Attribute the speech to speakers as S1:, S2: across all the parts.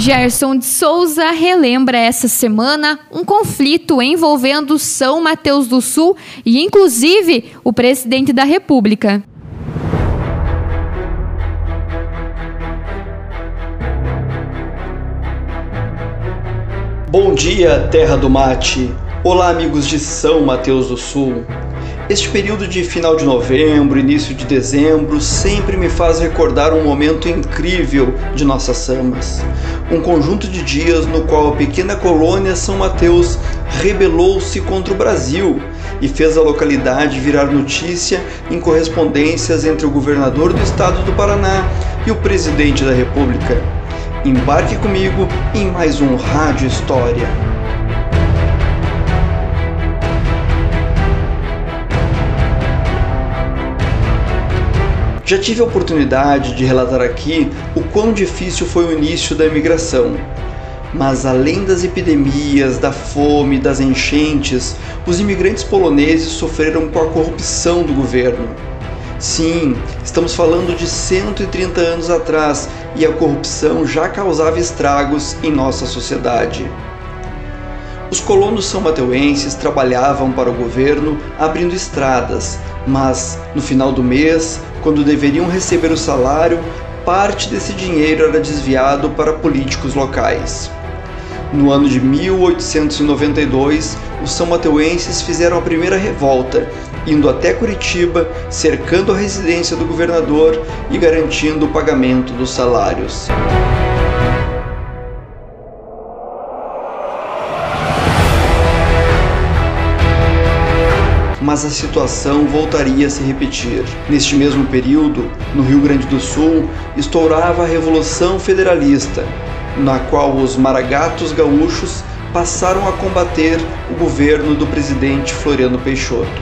S1: Gerson de Souza relembra essa semana um conflito envolvendo São Mateus do Sul e, inclusive, o presidente da República.
S2: Bom dia, terra do mate. Olá, amigos de São Mateus do Sul. Este período de final de novembro, início de dezembro, sempre me faz recordar um momento incrível de nossas samas. Um conjunto de dias no qual a pequena colônia São Mateus rebelou-se contra o Brasil e fez a localidade virar notícia em correspondências entre o governador do estado do Paraná e o presidente da República. Embarque comigo em mais um Rádio História. Já tive a oportunidade de relatar aqui o quão difícil foi o início da imigração. Mas além das epidemias, da fome, das enchentes, os imigrantes poloneses sofreram com a corrupção do governo Sim, estamos falando de 130 anos atrás e a corrupção já causava estragos em nossa sociedade. Os colonos são mateuenses trabalhavam para o governo abrindo estradas, mas no final do mês, quando deveriam receber o salário, parte desse dinheiro era desviado para políticos locais. No ano de 1892, os são mateuenses fizeram a primeira revolta indo até Curitiba, cercando a residência do governador e garantindo o pagamento dos salários. Mas a situação voltaria a se repetir. Neste mesmo período, no Rio Grande do Sul, estourava a Revolução Federalista, na qual os maragatos gaúchos passaram a combater o governo do presidente Floriano Peixoto.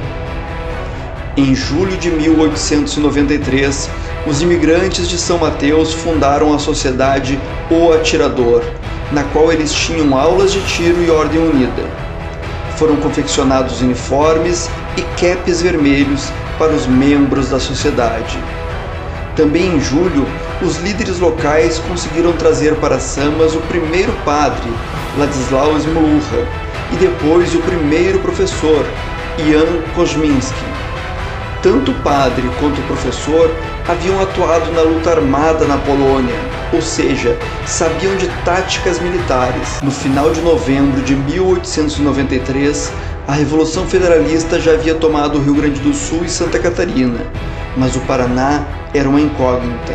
S2: Em julho de 1893, os imigrantes de São Mateus fundaram a sociedade O Atirador, na qual eles tinham aulas de tiro e ordem unida. Foram confeccionados uniformes e capes vermelhos para os membros da sociedade. Também em julho, os líderes locais conseguiram trazer para Samas o primeiro padre, Ladislau Smolucha, e depois o primeiro professor, Jan Kosminski. Tanto o padre quanto o professor haviam atuado na luta armada na Polônia, ou seja, sabiam de táticas militares. No final de novembro de 1893, a Revolução Federalista já havia tomado o Rio Grande do Sul e Santa Catarina, mas o Paraná era uma incógnita.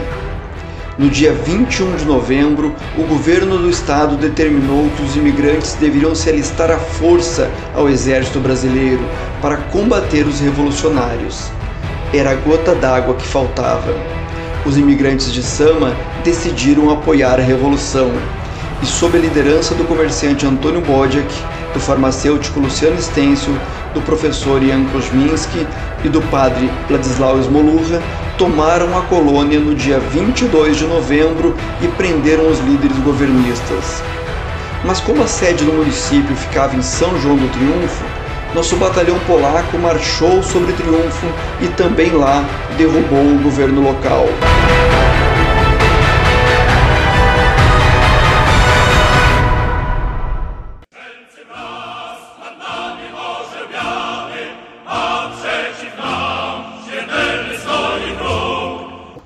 S2: No dia 21 de novembro, o governo do estado determinou que os imigrantes deveriam se alistar à força ao exército brasileiro para combater os revolucionários. Era a gota d'água que faltava. Os imigrantes de Sama decidiram apoiar a revolução e, sob a liderança do comerciante Antônio Bodjak, do farmacêutico Luciano Stencil, do professor Ian Kosminski e do padre Ladislau Smolucha, tomaram a colônia no dia 22 de novembro e prenderam os líderes governistas. Mas como a sede do município ficava em São João do Triunfo, nosso batalhão polaco marchou sobre Triunfo e também lá derrubou o governo local.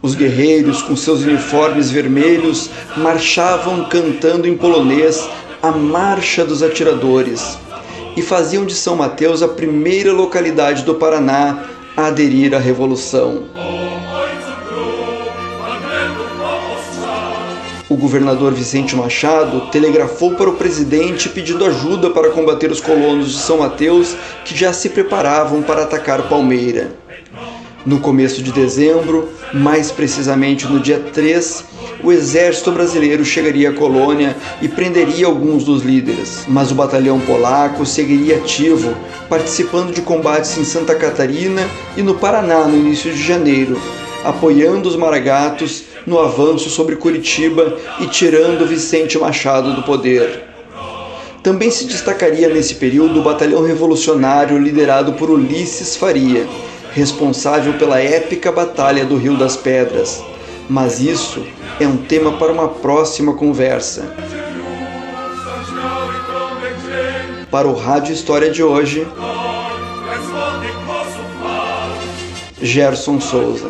S2: Os guerreiros, com seus uniformes vermelhos, marchavam cantando em polonês a Marcha dos Atiradores e faziam de São Mateus a primeira localidade do Paraná a aderir à Revolução. O governador Vicente Machado telegrafou para o presidente pedindo ajuda para combater os colonos de São Mateus que já se preparavam para atacar Palmeira. No começo de dezembro, mais precisamente no dia 3, o exército brasileiro chegaria à colônia e prenderia alguns dos líderes, mas o batalhão polaco seguiria ativo, participando de combates em Santa Catarina e no Paraná no início de janeiro, apoiando os maragatos no avanço sobre Curitiba e tirando Vicente Machado do poder. Também se destacaria nesse período o batalhão revolucionário liderado por Ulisses Faria, responsável pela épica Batalha do Rio das Pedras. Mas isso é um tema para uma próxima conversa. Para o Rádio História de hoje, Gerson Souza.